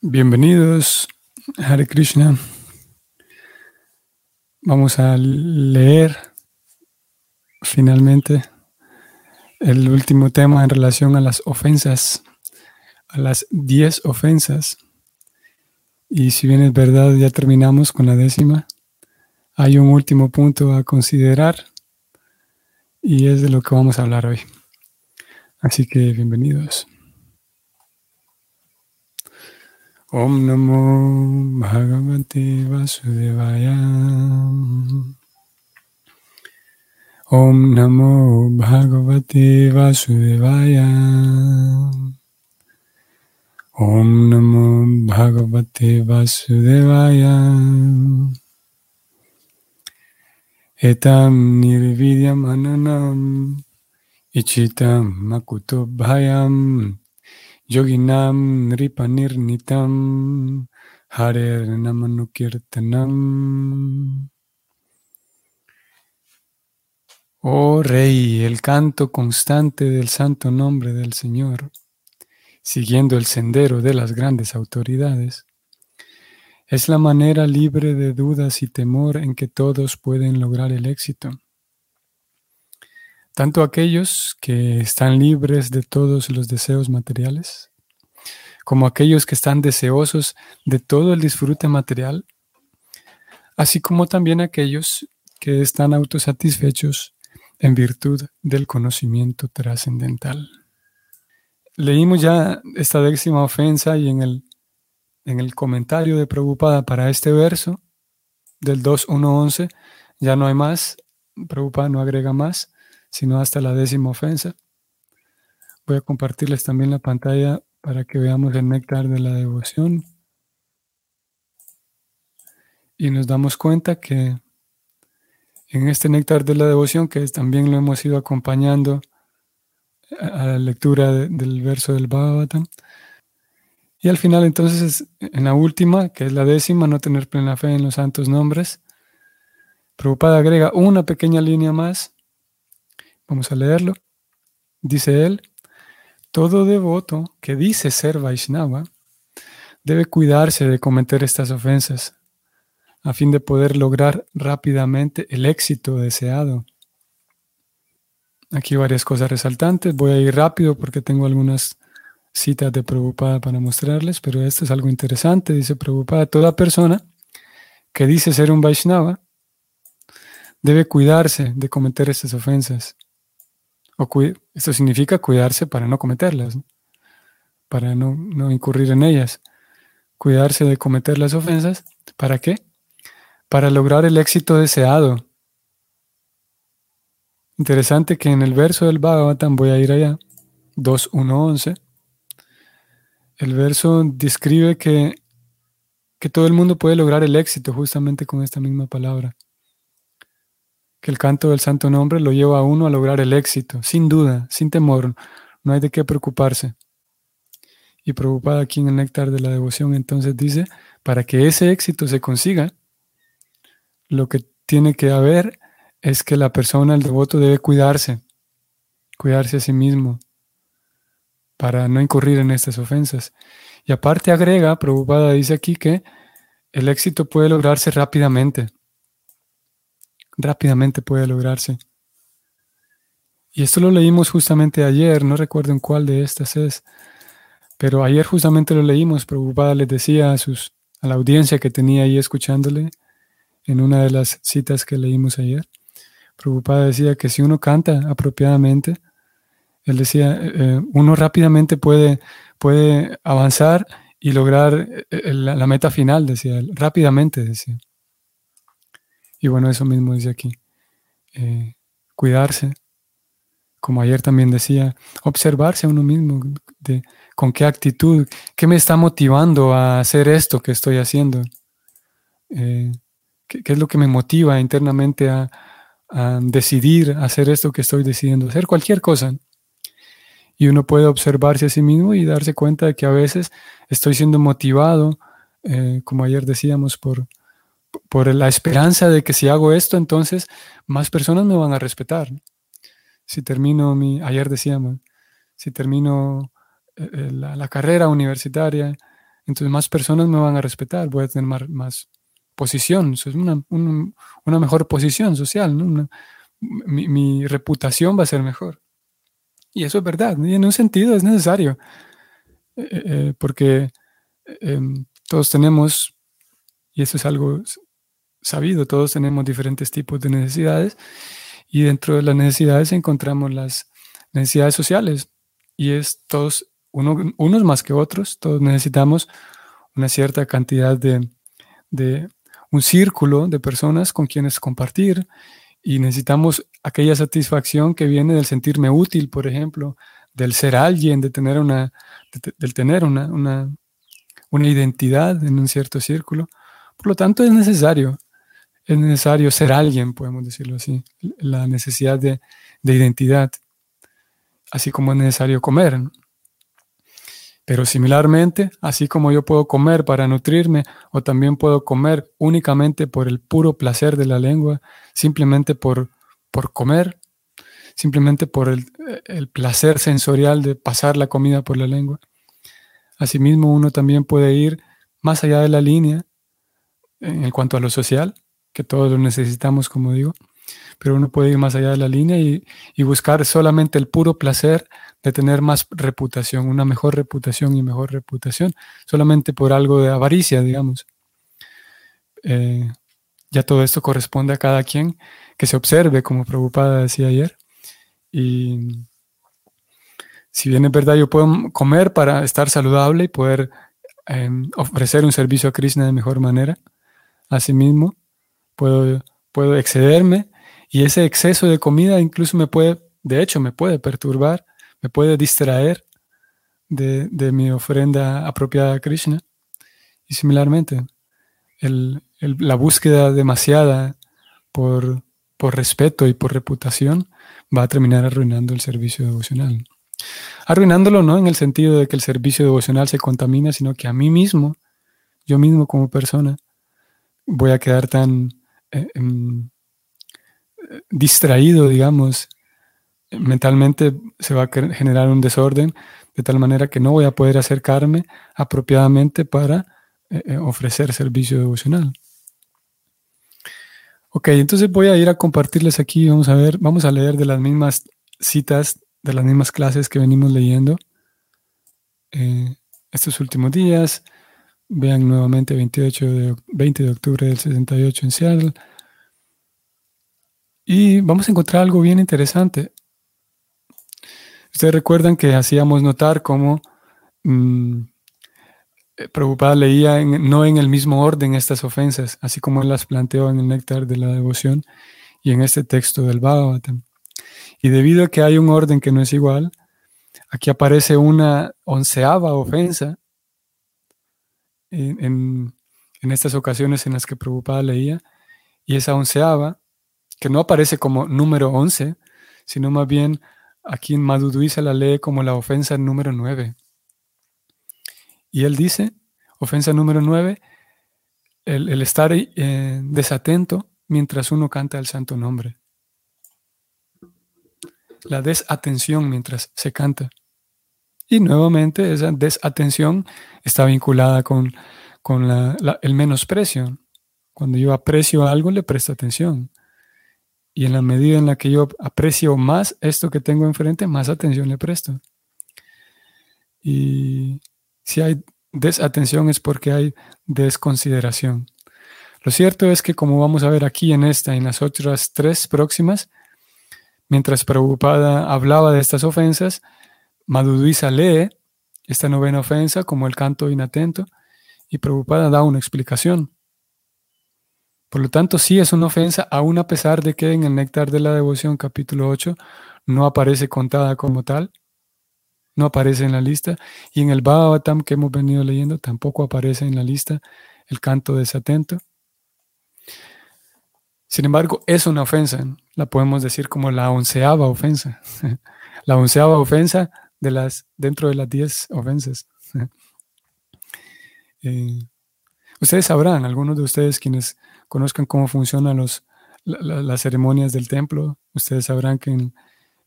Bienvenidos, Hare Krishna. Vamos a leer finalmente el último tema en relación a las ofensas, a las diez ofensas. Y si bien es verdad, ya terminamos con la décima, hay un último punto a considerar y es de lo que vamos a hablar hoy. Así que bienvenidos. Om Namo Bhagavate Vasudevaya. Om Namo Bhagavate Vasudevaya. Om Namo Bhagavate Vasudevaya. Etam nirvidyam ananam ichitam makuto bhayam Yoginam Nitam Harer Namanukirtanam. Oh Rey, el canto constante del santo nombre del Señor, siguiendo el sendero de las grandes autoridades, es la manera libre de dudas y temor en que todos pueden lograr el éxito tanto aquellos que están libres de todos los deseos materiales, como aquellos que están deseosos de todo el disfrute material, así como también aquellos que están autosatisfechos en virtud del conocimiento trascendental. Leímos ya esta décima ofensa y en el, en el comentario de Prabhupada para este verso del 2.1.11 ya no hay más, Prabhupada no agrega más, sino hasta la décima ofensa. Voy a compartirles también la pantalla para que veamos el néctar de la devoción. Y nos damos cuenta que en este néctar de la devoción, que también lo hemos ido acompañando a la lectura del verso del Bhagavatam, y al final entonces, en la última, que es la décima, no tener plena fe en los santos nombres, Prabhupada agrega una pequeña línea más Vamos a leerlo. Dice él, todo devoto que dice ser Vaishnava debe cuidarse de cometer estas ofensas a fin de poder lograr rápidamente el éxito deseado. Aquí varias cosas resaltantes. Voy a ir rápido porque tengo algunas citas de Prabhupada para mostrarles, pero esto es algo interesante. Dice Prabhupada, toda persona que dice ser un Vaishnava debe cuidarse de cometer estas ofensas esto significa cuidarse para no cometerlas, para no, no incurrir en ellas. Cuidarse de cometer las ofensas. ¿Para qué? Para lograr el éxito deseado. Interesante que en el verso del Bhagavatam, voy a ir allá, 2.1.11, el verso describe que, que todo el mundo puede lograr el éxito justamente con esta misma palabra que el canto del santo nombre lo lleva a uno a lograr el éxito, sin duda, sin temor, no hay de qué preocuparse. Y preocupada aquí en el néctar de la devoción, entonces dice, para que ese éxito se consiga, lo que tiene que haber es que la persona, el devoto, debe cuidarse, cuidarse a sí mismo, para no incurrir en estas ofensas. Y aparte agrega, preocupada dice aquí que el éxito puede lograrse rápidamente rápidamente puede lograrse. Y esto lo leímos justamente ayer, no recuerdo en cuál de estas es, pero ayer justamente lo leímos, preocupada les decía a, sus, a la audiencia que tenía ahí escuchándole en una de las citas que leímos ayer. Preocupada decía que si uno canta apropiadamente, él decía, eh, eh, uno rápidamente puede, puede avanzar y lograr eh, la, la meta final, decía él, rápidamente, decía. Y bueno, eso mismo dice aquí. Eh, cuidarse, como ayer también decía, observarse a uno mismo, de con qué actitud, qué me está motivando a hacer esto que estoy haciendo, eh, ¿qué, es lo que me motiva internamente a, a, decidir hacer esto que estoy decidiendo, hacer cualquier cosa. Y uno puede observarse a sí mismo y darse cuenta de que a veces estoy siendo motivado, eh, como ayer decíamos, por, por la esperanza de que si hago esto, entonces más personas me van a respetar. Si termino mi, ayer decíamos, si termino eh, eh, la, carrera universitaria, entonces más personas me van a respetar, voy a tener más, posición, es una, mejor posición social, mi, reputación va a ser mejor. Y eso es verdad, y en un sentido es necesario, eh, porque em, todos tenemos, y eso es algo sabido, todos tenemos diferentes tipos de necesidades, y dentro de las necesidades encontramos las necesidades sociales, y es todos, unos más que otros, todos necesitamos una cierta cantidad de, de un círculo de personas con quienes compartir y necesitamos aquella satisfacción que viene del sentirme útil, por ejemplo, del ser alguien, de tener una, del tener una, una, una, identidad en un cierto círculo. Por lo tanto, es necesario, es necesario ser alguien, podemos decirlo así, la necesidad de, de identidad, así como es necesario comer. Pero similarmente, así como yo puedo comer para nutrirme o también puedo comer únicamente por el puro placer de la lengua, simplemente por, por comer, simplemente por el, el placer sensorial de pasar la comida por la lengua. Asimismo, uno también puede ir más allá de la línea en cuanto a lo social, que todos lo necesitamos, como digo, pero uno puede ir más allá de la línea y, buscar solamente el puro placer de tener más reputación, una mejor reputación y mejor reputación, solamente por algo de avaricia, digamos. Eh, ya todo esto corresponde a cada quien que se observe, como preocupada decía ayer. Y si bien es verdad, yo puedo comer para estar saludable y poder em, ofrecer un servicio a Krishna de mejor manera. Asimismo, puedo, puedo excederme y ese exceso de comida incluso me puede, de hecho, me puede perturbar, me puede distraer de, mi ofrenda apropiada a Krishna. Y similarmente, la búsqueda demasiada por, por respeto y por reputación va a terminar arruinando el servicio devocional. Arruinándolo no en el sentido de que el servicio devocional se contamina, sino que a mí mismo, yo mismo como persona, voy a quedar tan eh, em, distraído, digamos, mentalmente se va a generar un desorden de tal manera que no voy a poder acercarme apropiadamente para eh, eh, ofrecer servicio devocional. Ok, entonces voy a ir a compartirles aquí, vamos a ver, vamos a leer de las mismas citas, de las mismas clases que venimos leyendo estos últimos días. Vean nuevamente 28 de, 20 de octubre del 68 en Seattle. Y vamos a encontrar algo bien interesante. Ustedes recuerdan que hacíamos notar cómo mmm, Prabhupada leía no en el mismo orden estas ofensas, así como él las planteó en el néctar de la devoción y en este texto del Bhagavatam. Y debido a que hay un orden que no es igual, aquí aparece una onceava ofensa en, en estas ocasiones en las que Prabhupada leía, y esa onceava que no aparece como número 11, sino más bien aquí en Madhudui se la lee como la ofensa número 9. Y él dice, ofensa número 9, el, estar eh, desatento mientras uno canta el santo nombre. La desatención mientras se canta. Y nuevamente esa desatención está vinculada con, con el menosprecio. Cuando yo aprecio algo, le presto atención. Y en la medida en la que yo aprecio más esto que tengo enfrente, más atención le presto. Y si hay desatención es porque hay desconsideración. Lo cierto es que como vamos a ver aquí en esta y en las otras tres próximas, mientras preocupada hablaba de estas ofensas, Madhudisa lee esta novena ofensa como el canto inatento y preocupada da una explicación. Por lo tanto, sí es una ofensa, aun a pesar de que en el Néctar de la Devoción, capítulo 8, no aparece contada como tal, no aparece en la lista, y en el Bhagavatam que hemos venido leyendo tampoco aparece en la lista el canto desatento. Sin embargo, es una ofensa, la podemos decir como la onceava ofensa, la onceava ofensa de las, dentro de las diez ofensas. Eh, ustedes sabrán, algunos de ustedes quienes conozcan cómo funcionan los, las ceremonias del templo, ustedes sabrán que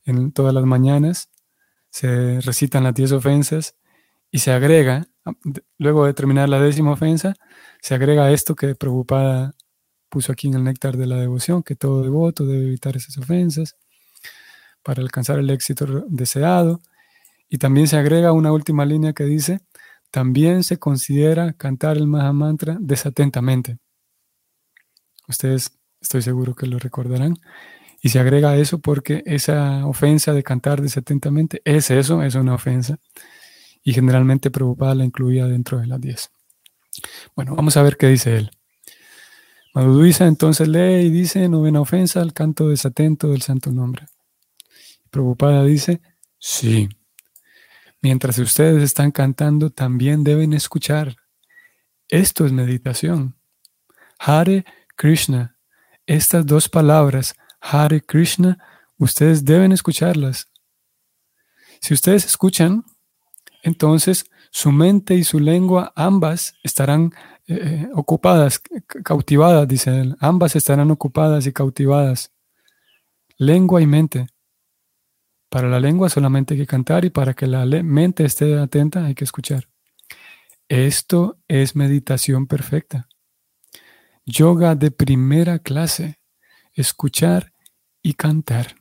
en, todas las mañanas se recitan las diez ofensas y se agrega, luego de terminar la décima ofensa, se agrega esto que preocupada puso aquí en el néctar de la devoción, que todo devoto debe evitar esas ofensas para alcanzar el éxito deseado. Y también se agrega una última línea que dice, también se considera cantar el Mahamantra desatentamente. Ustedes estoy seguro que lo recordarán. Y se agrega eso porque esa ofensa de cantar desatentamente es eso, es una ofensa y generalmente preocupada la incluía dentro de las 10. Bueno, vamos a ver qué dice él. Madhuduisa entonces lee y dice, novena ofensa al canto desatento del santo nombre. Preocupada dice, sí. Mientras ustedes están cantando, también deben escuchar. Esto es meditación. Hare Krishna. Estas dos palabras, Hare Krishna, ustedes deben escucharlas. Si ustedes escuchan, entonces su mente y su lengua ambas estarán eh, eh, ocupadas, cautivadas, dice él. Ambas estarán ocupadas y cautivadas. Lengua y mente. Para la lengua solamente hay que cantar y para que la mente esté atenta hay que escuchar. Esto es meditación perfecta. Yoga de primera clase. Escuchar y cantar.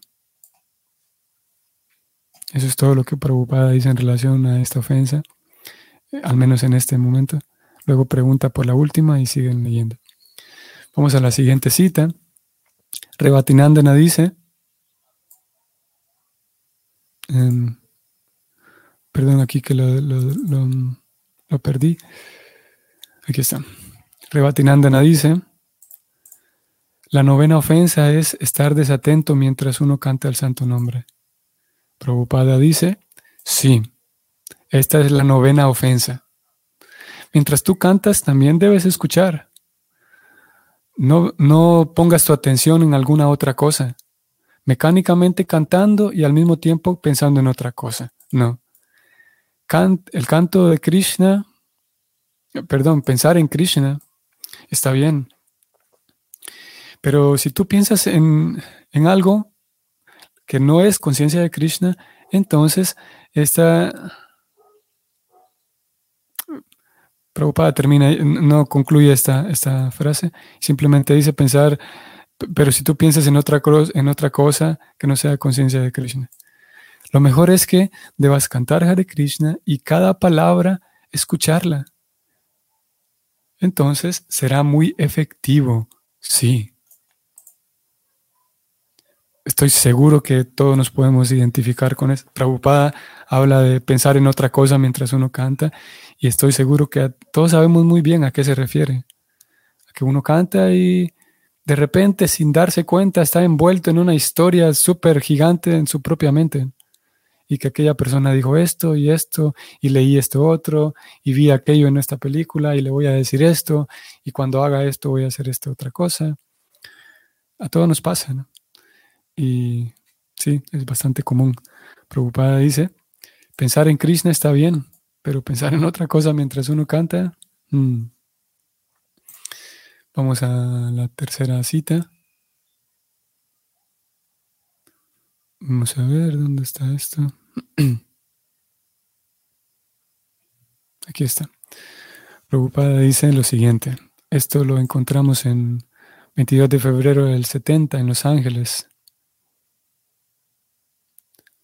Eso es todo lo que Prabhupada dice en relación a esta ofensa, eh, al menos en este momento. Luego pregunta por la última y siguen leyendo. Vamos a la siguiente cita. Rebatinandana dice, em, perdón aquí que lo, perdí. Aquí está. Rebatinandana dice, la novena ofensa es estar desatento mientras uno canta el santo nombre. Prabhupada dice, sí, esta es la novena ofensa. Mientras tú cantas, también debes escuchar. No, no pongas tu atención en alguna otra cosa. Mecánicamente cantando y al mismo tiempo pensando en otra cosa. No. el canto de Krishna, perdón, pensar en Krishna está bien. Pero si tú piensas en, en algo que no es conciencia de Krishna, entonces esta Prabhupada termina, no concluye esta, esta frase, simplemente dice pensar, pero si tú piensas en otra, en otra cosa que no sea conciencia de Krishna. Lo mejor es que debas cantar Hare Krishna y cada palabra escucharla. Entonces será muy efectivo, sí estoy seguro que todos nos podemos identificar con esto. Prabhupada habla de pensar en otra cosa mientras uno canta y estoy seguro que todos sabemos muy bien a qué se refiere. A que uno canta y de repente sin darse cuenta está envuelto en una historia súper gigante en su propia mente. Y que aquella persona dijo esto y esto y leí esto otro y vi aquello en esta película y le voy a decir esto y cuando haga esto voy a hacer esta otra cosa. A todos nos pasa, ¿no? Y sí, es bastante común. Preocupada dice, pensar en Krishna está bien, pero pensar en otra cosa mientras uno canta. Mm. Vamos a la tercera cita. Vamos a ver dónde está esto. Aquí está. Preocupada dice lo siguiente. Esto lo encontramos en 22 de febrero del 70 en Los Ángeles.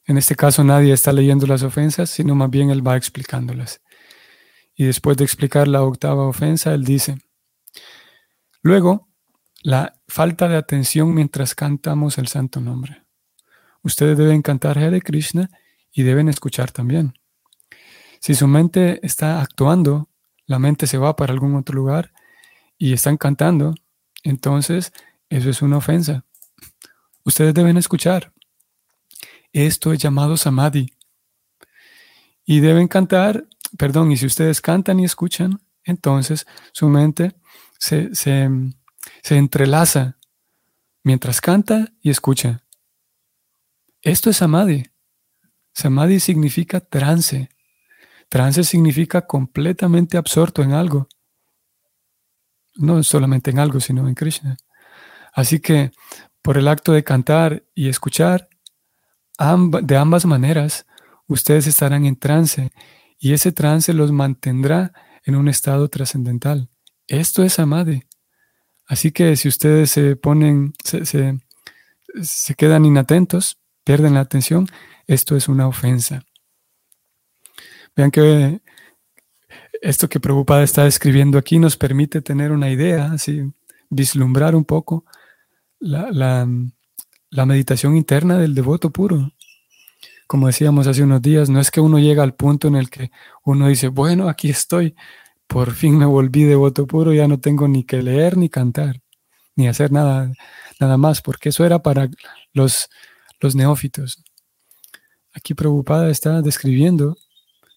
En este caso nadie está leyendo las ofensas, sino más bien él va explicándolas. Y después de explicar la octava ofensa, él dice, luego, la falta de atención mientras cantamos el santo nombre. Ustedes deben cantar Hare Krishna y deben escuchar también. Si su mente está actuando, la mente se va para algún otro lugar y están cantando, entonces eso es una ofensa. Ustedes deben escuchar. Esto es llamado samadhi. Y deben cantar, perdón, y si ustedes cantan y escuchan, entonces su mente se, entrelaza mientras canta y escucha. Esto es samadhi. Samadhi significa trance. Trance significa completamente absorto en algo. No solamente en algo, sino en Krishna. Así que por el acto de cantar y escuchar, de ambas maneras, ustedes estarán en trance y ese trance los mantendrá en un estado trascendental. Esto es Samadhi. Así que si ustedes se ponen, se, se, quedan inatentos, pierden la atención, esto es una ofensa. Vean que esto que Prabhupada está escribiendo aquí nos permite tener una idea, así, vislumbrar un poco la, la, meditación interna del devoto puro. Como decíamos hace unos días, no es que uno llega al punto en el que uno dice, bueno, aquí estoy, por fin me volví devoto puro, ya no tengo ni que leer ni cantar, ni hacer nada, nada más, porque eso era para los, los neófitos. Aquí Prabhupada está describiendo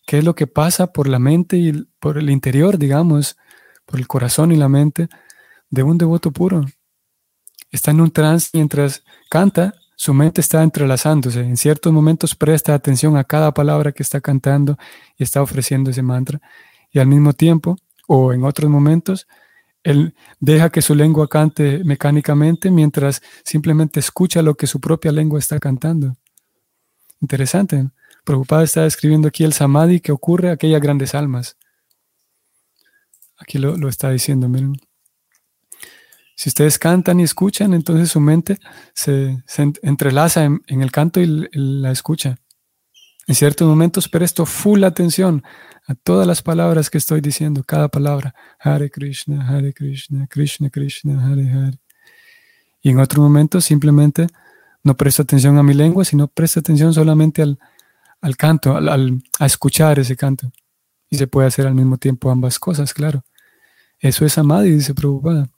qué es lo que pasa por la mente y por el interior, digamos, por el corazón y la mente de un devoto puro. Está en un trance mientras canta, su mente está entrelazándose. En ciertos momentos presta atención a cada palabra que está cantando y está ofreciendo ese mantra. Y al mismo tiempo, o en otros momentos, él deja que su lengua cante mecánicamente mientras simplemente escucha lo que su propia lengua está cantando. Interesante. Prabhupada está describiendo aquí el samadhi que ocurre a aquellas grandes almas. Aquí lo, lo está diciendo, miren. Si ustedes cantan y escuchan, entonces su mente se, entrelaza en, el canto y la escucha. En ciertos momentos presto full atención a todas las palabras que estoy diciendo, cada palabra. Hare Krishna, Hare Krishna, Krishna Krishna, Hare Hare. Y en otros momentos simplemente no presto atención a mi lengua, sino presto atención solamente al, canto, al, a escuchar ese canto. Y se puede hacer al mismo tiempo ambas cosas, claro. Eso es Amadi, dice Prabhupada.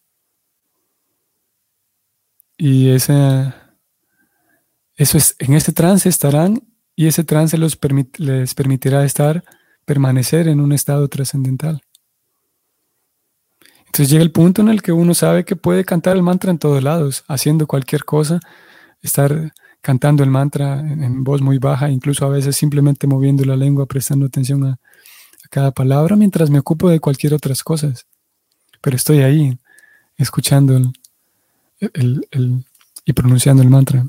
Y ese, eso es, en este trance estarán y ese trance los les permitirá estar, permanecer en un estado trascendental. Entonces llega el punto en el que uno sabe que puede cantar el mantra en todos lados, haciendo cualquier cosa, estar cantando el mantra en, voz muy baja, incluso a veces simplemente moviendo la lengua, prestando atención a, cada palabra mientras me ocupo de cualquier otras cosas. Pero estoy ahí, escuchando el, y pronunciando el mantra.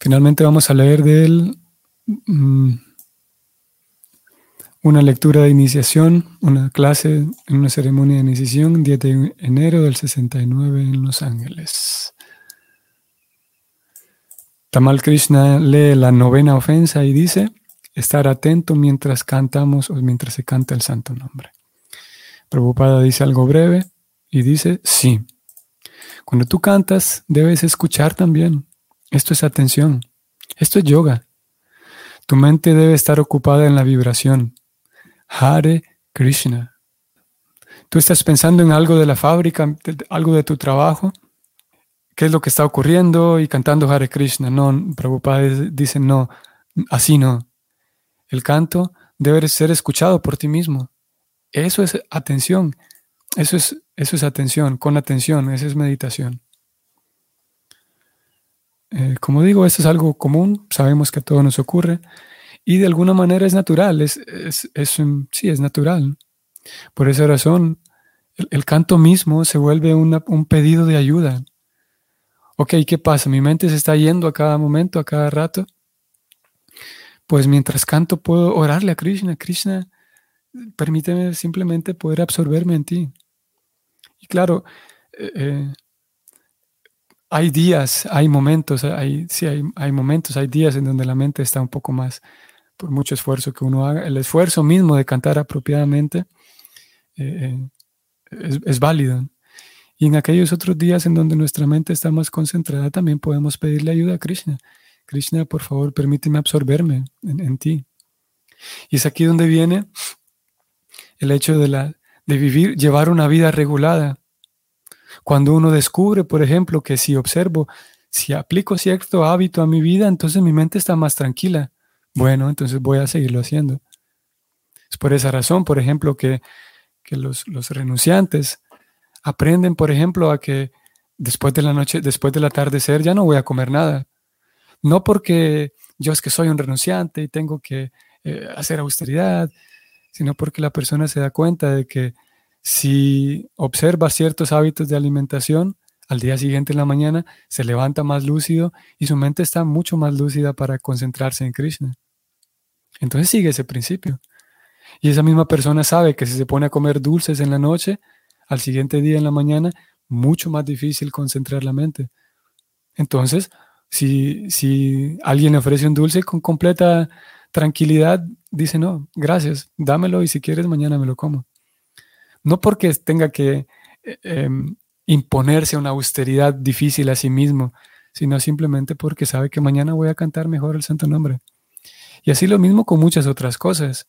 Finalmente vamos a leer de él mm, una lectura de iniciación, una clase en una ceremonia de iniciación, 10 de enero del 69 en Los Ángeles. Tamal Krishna lee la novena ofensa y dice, estar atento mientras cantamos o mientras se canta el santo nombre. Prabhupada dice algo breve y dice, sí. Cuando tú cantas, debes escuchar también. Esto es atención. Esto es yoga. Tu mente debe estar ocupada en la vibración. Hare Krishna. Tú estás pensando en algo de la fábrica, algo de tu trabajo. ¿Qué es lo que está ocurriendo? Y cantando Hare Krishna. No, Prabhupada dice no, así no. El canto debe ser escuchado por ti mismo. Eso es atención. Eso es, eso es atención, con atención, eso es meditación. Eh, como digo, esto es algo común, sabemos que a todos nos ocurre y de alguna manera es natural, es, es, sí, es natural. Por esa razón, el, canto mismo se vuelve un pedido de ayuda. Ok, ¿qué pasa? Mi mente se está yendo a cada momento, a cada rato. Pues mientras canto puedo orarle a Krishna. Krishna, permíteme simplemente poder absorberme en ti. Y claro, eh, eh, hay días, hay momentos, hay, sí, hay, momentos, hay días en donde la mente está un poco más, por mucho esfuerzo que uno haga, el esfuerzo mismo de cantar apropiadamente eh, es, es, válido. Y en aquellos otros días en donde nuestra mente está más concentrada, también podemos pedirle ayuda a Krishna. Krishna, por favor, permíteme absorberme en, en ti. Y es aquí donde viene el hecho de la de vivir, llevar una vida regulada. Cuando uno descubre, por ejemplo, que si observo, si aplico cierto hábito a mi vida, entonces mi mente está más tranquila. Bueno, entonces voy a seguirlo haciendo. Es por esa razón, por ejemplo, que, los, los, renunciantes aprenden, por ejemplo, a que después de la noche, después del atardecer, ya no voy a comer nada. No porque yo es que soy un renunciante y tengo que eh, hacer austeridad, sino porque la persona se da cuenta de que si observa ciertos hábitos de alimentación, al día siguiente en la mañana se levanta más lúcido y su mente está mucho más lúcida para concentrarse en Krishna. Entonces sigue ese principio. Y esa misma persona sabe que si se pone a comer dulces en la noche, al siguiente día en la mañana, mucho más difícil concentrar la mente. Entonces, si, si alguien le ofrece un dulce con completa tranquilidad, dice, no, gracias, dámelo y si quieres mañana me lo como. No porque tenga que eh, em, imponerse una austeridad difícil a sí mismo, sino simplemente porque sabe que mañana voy a cantar mejor el santo nombre. Y así lo mismo con muchas otras cosas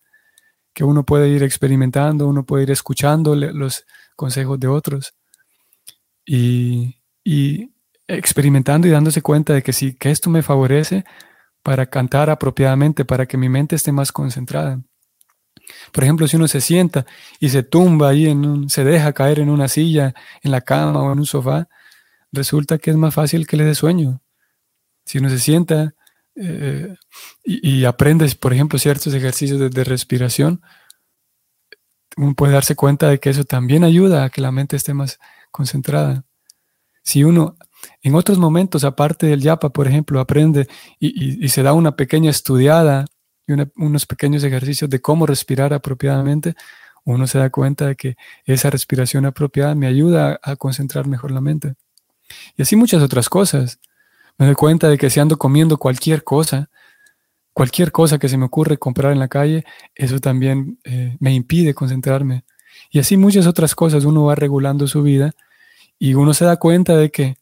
que uno puede ir experimentando, uno puede ir escuchando los consejos de otros y, experimentando y dándose cuenta de que sí, que esto me favorece para cantar apropiadamente, para que mi mente esté más concentrada. Por ejemplo, si uno se sienta y se tumba ahí, se deja caer en una silla, en la cama o en un sofá, resulta que es más fácil que le dé sueño. Si uno se sienta eh, y, aprende, por ejemplo, ciertos ejercicios de, de, respiración, uno puede darse cuenta de que eso también ayuda a que la mente esté más concentrada. Si uno en otros momentos, aparte del yapa, por ejemplo, aprende y, se da una pequeña estudiada unos pequeños ejercicios de cómo respirar apropiadamente, uno se da cuenta de que esa respiración apropiada me ayuda a, concentrar mejor la mente. Y así muchas otras cosas. Me doy cuenta de que si ando comiendo cualquier cosa, cualquier cosa que se me ocurre comprar en la calle, eso también eh, me impide concentrarme. Y así muchas otras cosas uno va regulando su vida y uno se da cuenta de que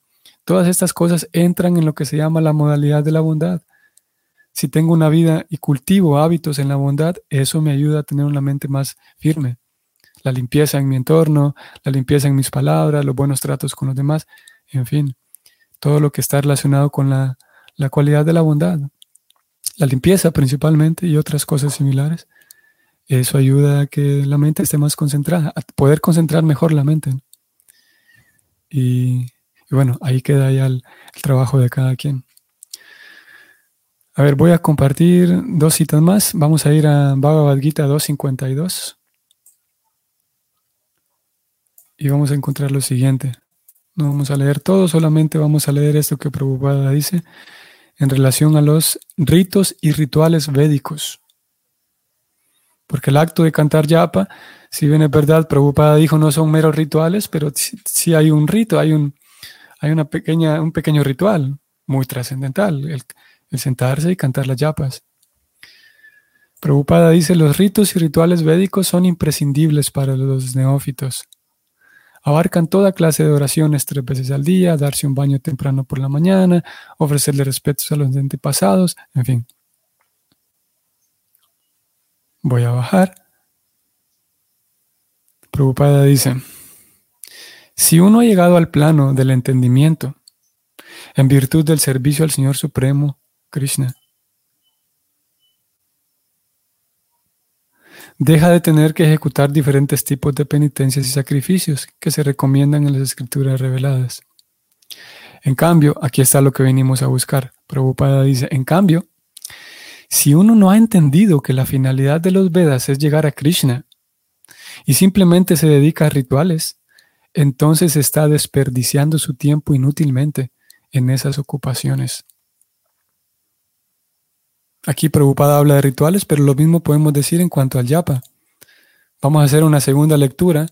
todas estas cosas entran en lo que se llama la modalidad de la bondad. Si tengo una vida y cultivo hábitos en la bondad, eso me ayuda a tener una mente más firme. La limpieza en mi entorno, la limpieza en mis palabras, los buenos tratos con los demás, en fin, todo lo que está relacionado con la, la cualidad de la bondad. La limpieza principalmente y otras cosas similares. Eso ayuda a que la mente esté más concentrada, a poder concentrar mejor la mente. Y, bueno, ahí queda ya el, trabajo de cada quien. A ver, voy a compartir dos citas más. Vamos a ir a Bhagavad Gita 252. Y vamos a encontrar lo siguiente. No vamos a leer todo, solamente vamos a leer esto que Prabhupada dice en relación a los ritos y rituales védicos. Porque el acto de cantar yapa, si bien es verdad, Prabhupada dijo no son meros rituales, pero sí, hay un rito, hay, un, hay una pequeña, un pequeño ritual muy trascendental, el sentarse y cantar las yapas. Prabhupada dice, los ritos y rituales védicos son imprescindibles para los neófitos. Abarcan toda clase de oraciones tres veces al día, darse un baño temprano por la mañana, ofrecerle respetos a los antepasados, en fin. Voy a bajar. Preocupada dice, si uno ha llegado al plano del entendimiento, en virtud del servicio al Señor Supremo, Krishna, deja de tener que ejecutar diferentes tipos de penitencias y sacrificios que se recomiendan en las escrituras reveladas. En cambio, aquí está lo que venimos a buscar. Prabhupada dice, en cambio, si uno no ha entendido que la finalidad de los Vedas es llegar a Krishna y simplemente se dedica a rituales, entonces está desperdiciando su tiempo inútilmente en esas ocupaciones. Aquí Prabhupada habla de rituales, pero lo mismo podemos decir en cuanto al yapa. Vamos a hacer una segunda lectura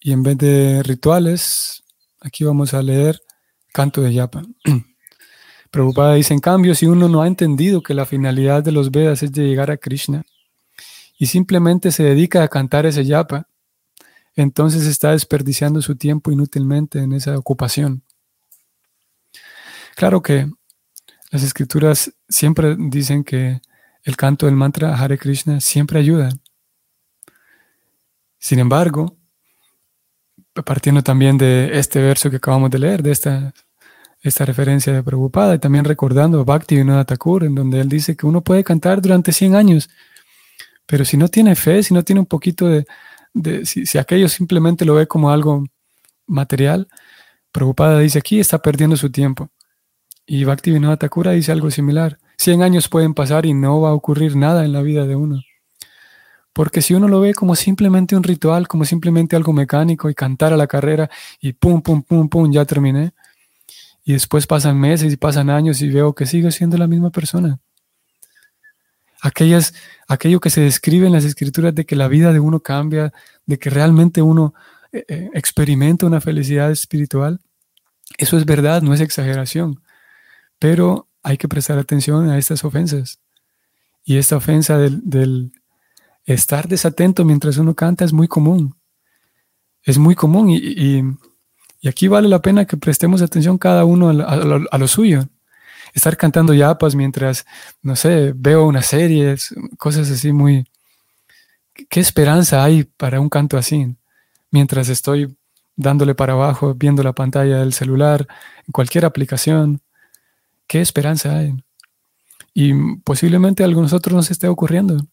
y en vez de rituales, aquí vamos a leer canto de yapa. Prabhupada dice, en cambio, si uno no ha entendido que la finalidad de los Vedas es de llegar a Krishna y simplemente se dedica a cantar ese yapa, entonces está desperdiciando su tiempo inútilmente en esa ocupación. Claro que las escrituras siempre dicen que el canto del mantra Hare Krishna siempre ayuda. Sin embargo, partiendo también de este verso que acabamos de leer, de esta esta referencia de Prabhupada y también recordando Bhakti Vinod Thakur, en donde él dice que uno puede cantar durante 100 años, pero si no tiene fe, si no tiene un poquito de, si, aquello simplemente lo ve como algo material, Prabhupada dice aquí está perdiendo su tiempo. Y Bhakti Vinod Thakur dice algo similar. 100 años pueden pasar y no va a ocurrir nada en la vida de uno. Porque si uno lo ve como simplemente un ritual, como simplemente algo mecánico y cantar a la carrera y pum, pum, pum, pum, ya terminé, y después pasan meses y pasan años y veo que sigo siendo la misma persona. aquellas, aquello que se describe en las escrituras de que la vida de uno cambia, de que realmente uno eh, eh, experimenta una felicidad espiritual, eso es verdad, no es exageración. Pero hay que prestar atención a estas ofensas. Y esta ofensa del, estar desatento mientras uno canta es muy común. Es muy común y, aquí vale la pena que prestemos atención cada uno a, lo suyo. Estar cantando yapas mientras, no sé, veo una serie, cosas así muy... ¿Qué esperanza hay para un canto así? Mientras estoy dándole para abajo, viendo la pantalla del celular, en cualquier aplicación. ¿Qué esperanza hay? Y posiblemente a nosotros nos esté ocurriendo.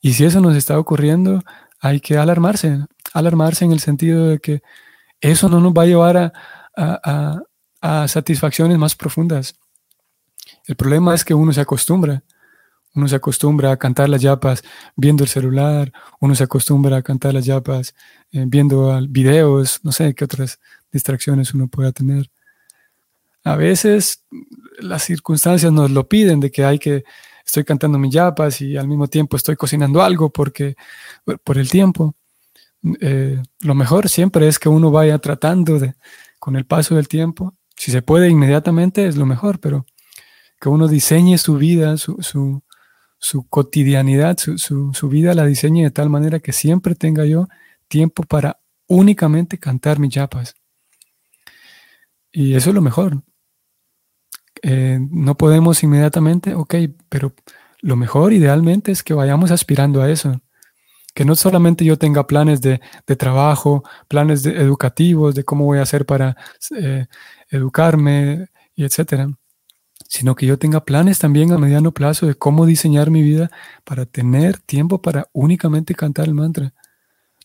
Y si eso nos está ocurriendo, hay que alarmarse. Alarmarse en el sentido de que eso no nos va a llevar a, satisfacciones más profundas. El problema es que uno se acostumbra. Uno se acostumbra a cantar las yapas viendo el celular, uno se acostumbra a cantar las yapas eh, viendo videos, no sé qué otras distracciones uno pueda tener. A veces las circunstancias nos lo piden de que hay que, estoy cantando mis yapas y al mismo tiempo estoy cocinando algo porque, por el tiempo. Eh, lo mejor siempre es que uno vaya tratando de, con el paso del tiempo, si se puede inmediatamente es lo mejor, pero que uno diseñe su vida, su, su, cotidianidad, su, su, vida la diseñe de tal manera que siempre tenga yo tiempo para únicamente cantar mis yapas. Y eso es lo mejor. Eh, no podemos inmediatamente, ok, pero lo mejor idealmente es que vayamos aspirando a eso. Que no solamente yo tenga planes de, trabajo, planes educativos, de cómo voy a hacer para eh, educarme, y etcétera, sino que yo tenga planes también a mediano plazo de cómo diseñar mi vida para tener tiempo para únicamente cantar el mantra.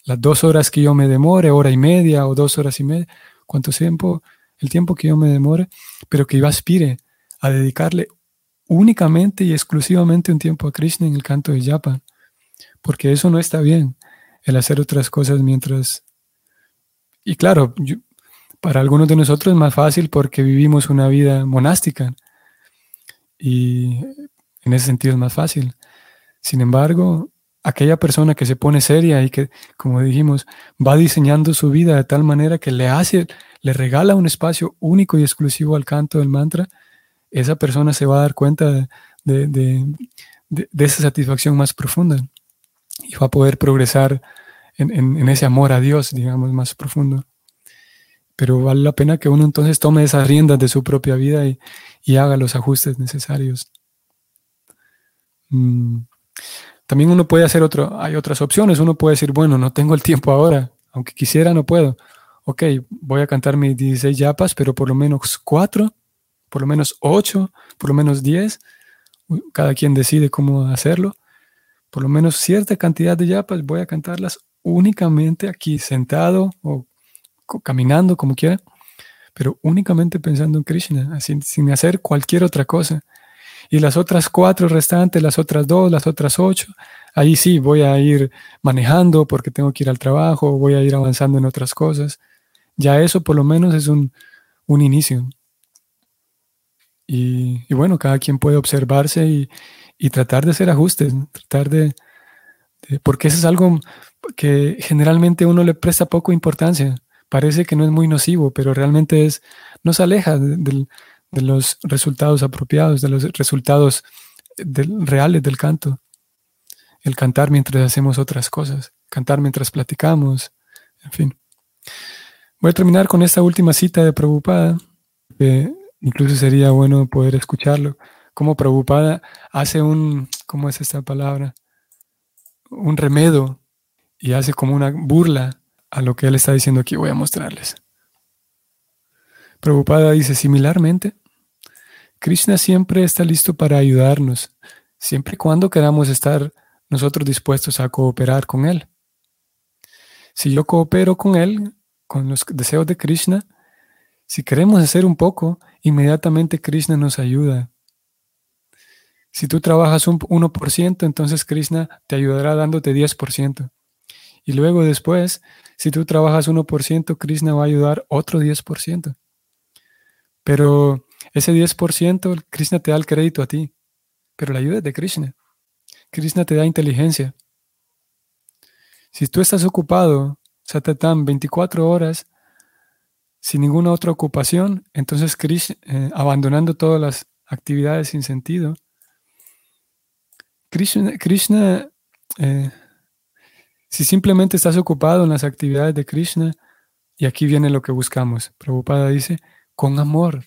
Las dos horas que yo me demore, hora y media o dos horas y media, cuánto tiempo, el tiempo que yo me demore, pero que yo aspire a dedicarle únicamente y exclusivamente un tiempo a Krishna en el canto de Japa, porque eso no está bien, el hacer otras cosas mientras... Y claro, para algunos de nosotros es más fácil porque vivimos una vida monástica y en ese sentido es más fácil. Sin embargo, aquella persona que se pone seria y que, como dijimos, va diseñando su vida de tal manera que le hace, le regala un espacio único y exclusivo al canto del mantra, esa persona se va a dar cuenta de, esa satisfacción más profunda y va a poder progresar en, ese amor a Dios, digamos, más profundo. Pero vale la pena que uno entonces tome esas riendas de su propia vida y, haga los ajustes necesarios. Mm. También uno puede hacer otro, hay otras opciones. Uno puede decir, bueno, no tengo el tiempo ahora, aunque quisiera, no puedo. Ok, voy a cantar mis 16 yapas, pero por lo menos cuatro por lo menos ocho, por lo menos diez, cada quien decide cómo hacerlo, por lo menos cierta cantidad de yapas, voy a cantarlas únicamente aquí, sentado o caminando, como quiera, pero únicamente pensando en Krishna, sin hacer cualquier otra cosa. Y las otras cuatro restantes, las otras dos, las otras ocho, ahí sí voy a ir manejando porque tengo que ir al trabajo, voy a ir avanzando en otras cosas. Ya eso por lo menos es un, un inicio. Y, bueno, cada quien puede observarse y, tratar de hacer ajustes, tratar de, porque eso es algo que generalmente uno le presta poco importancia. Parece que no es muy nocivo, pero realmente es, nos aleja de, los resultados apropiados, de los resultados reales del canto. El cantar mientras hacemos otras cosas, cantar mientras platicamos, en fin. Voy a terminar con esta última cita de Prabhupada. Incluso sería bueno poder escucharlo. Como preocupada hace un, ¿cómo es esta palabra? Un remedo y hace como una burla a lo que él está diciendo aquí. Voy a mostrarles. Preocupada dice, similarmente, Krishna siempre está listo para ayudarnos, siempre y cuando queramos estar nosotros dispuestos a cooperar con Él. Si yo coopero con Él, con los deseos de Krishna, si queremos hacer un poco, inmediatamente Krishna nos ayuda. Si tú trabajas un 1%, entonces Krishna te ayudará dándote 10%. Y luego después, si tú trabajas 1%, Krishna va a ayudar otro 10%. Pero ese 10%, Krishna te da el crédito a ti. Pero la ayuda es de Krishna. Krishna te da inteligencia. Si tú estás ocupado, Satatam, 24 horas, sin ninguna otra ocupación, entonces Krishna, eh, abandonando todas las actividades sin sentido, Krishna, eh, si simplemente estás ocupado en las actividades de Krishna, y aquí viene lo que buscamos, Prabhupada dice, con amor,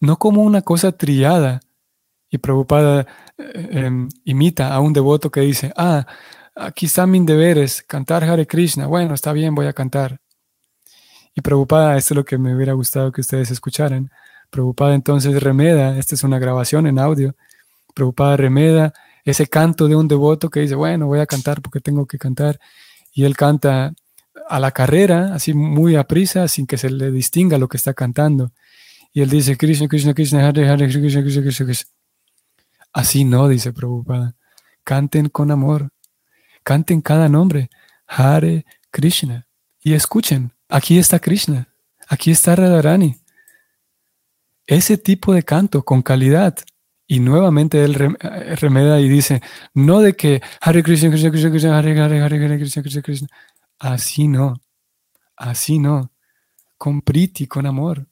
no como una cosa triada. Y Prabhupada eh, em, imita a un devoto que dice, ah, aquí están mis deberes, cantar Hare Krishna, bueno, está bien, voy a cantar. Y Prabhupada, esto es lo que me hubiera gustado que ustedes escucharan. Prabhupada entonces remeda, esta es una grabación en audio, Prabhupada remeda ese canto de un devoto que dice, bueno, voy a cantar porque tengo que cantar. Y él canta a la carrera, así muy a prisa, sin que se le distinga lo que está cantando. Y él dice, Krishna, Krishna, Krishna, Hare, Hare, Krishna, Krishna, Krishna, Krishna. Así no, dice Prabhupada. Canten con amor. Canten cada nombre. Hare Krishna. Y escuchen, aquí está Krishna. Aquí está Radharani. Ese tipo de canto con calidad y nuevamente él eh, remeda y dice, no de que Hare Krishna, Krishna, Krishna, Krishna, Hare Hare, Hare Hare, Krishna, Krishna, Krishna. Así no. Así no. Con priti, con amor.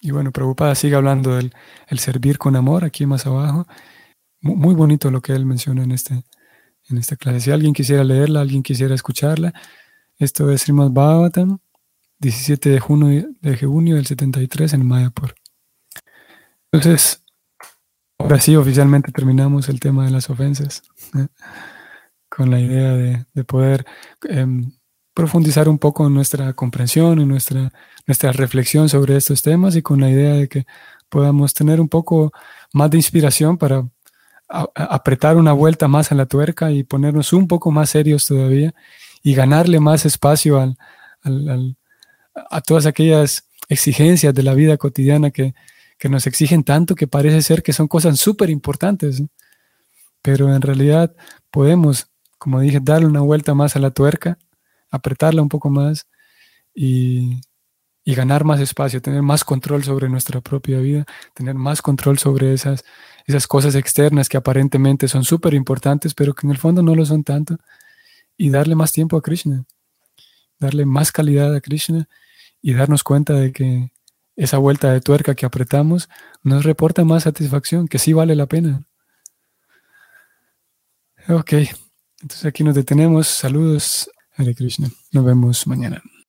Y bueno, Prabhupada sigue hablando del el servir con amor aquí más abajo. Muy, bonito lo que él menciona en, este, en esta clase. Si alguien quisiera leerla, alguien quisiera escucharla, esto es Srimad Bhagavatam, 17 de junio, de junio del 73 en Mayapur. Entonces, ahora sí, oficialmente terminamos el tema de las ofensas, ¿eh? con la idea de, poder em, profundizar un poco en nuestra comprensión, en nuestra, nuestra reflexión sobre estos temas y con la idea de que podamos tener un poco más de inspiración para apretar una vuelta más en la tuerca y ponernos un poco más serios todavía y ganarle más espacio a todas aquellas exigencias de la vida cotidiana que, que nos exigen tanto que parece ser que son cosas súper importantes, pero en realidad podemos, como dije, darle una vuelta más a la tuerca, apretarla un poco más y, y ganar más espacio, tener más control sobre nuestra propia vida, tener más control sobre esas, esas cosas externas que aparentemente son súper importantes, pero que en el fondo no lo son tanto, y darle más tiempo a Krishna, darle más calidad a Krishna y darnos cuenta de que esa vuelta de tuerca que apretamos nos reporta más satisfacción, que sí vale la pena. Ok, entonces aquí nos detenemos. Saludos, Hare Krishna. Nos vemos mañana.